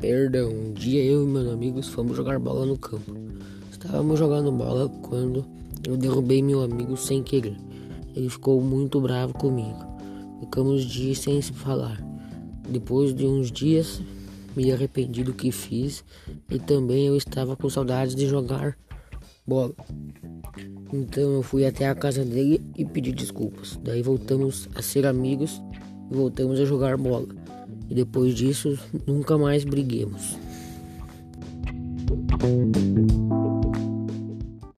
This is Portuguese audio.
merda, um dia eu e meus amigos fomos jogar bola no campo. Estávamos jogando bola quando eu derrubei meu amigo sem querer. Ele ficou muito bravo comigo. Ficamos dias sem se falar. Depois de uns dias, me arrependi do que fiz e também eu estava com saudades de jogar bola. Então eu fui até a casa dele e pedi desculpas. Daí voltamos a ser amigos e voltamos a jogar bola. E depois disso, nunca mais briguemos.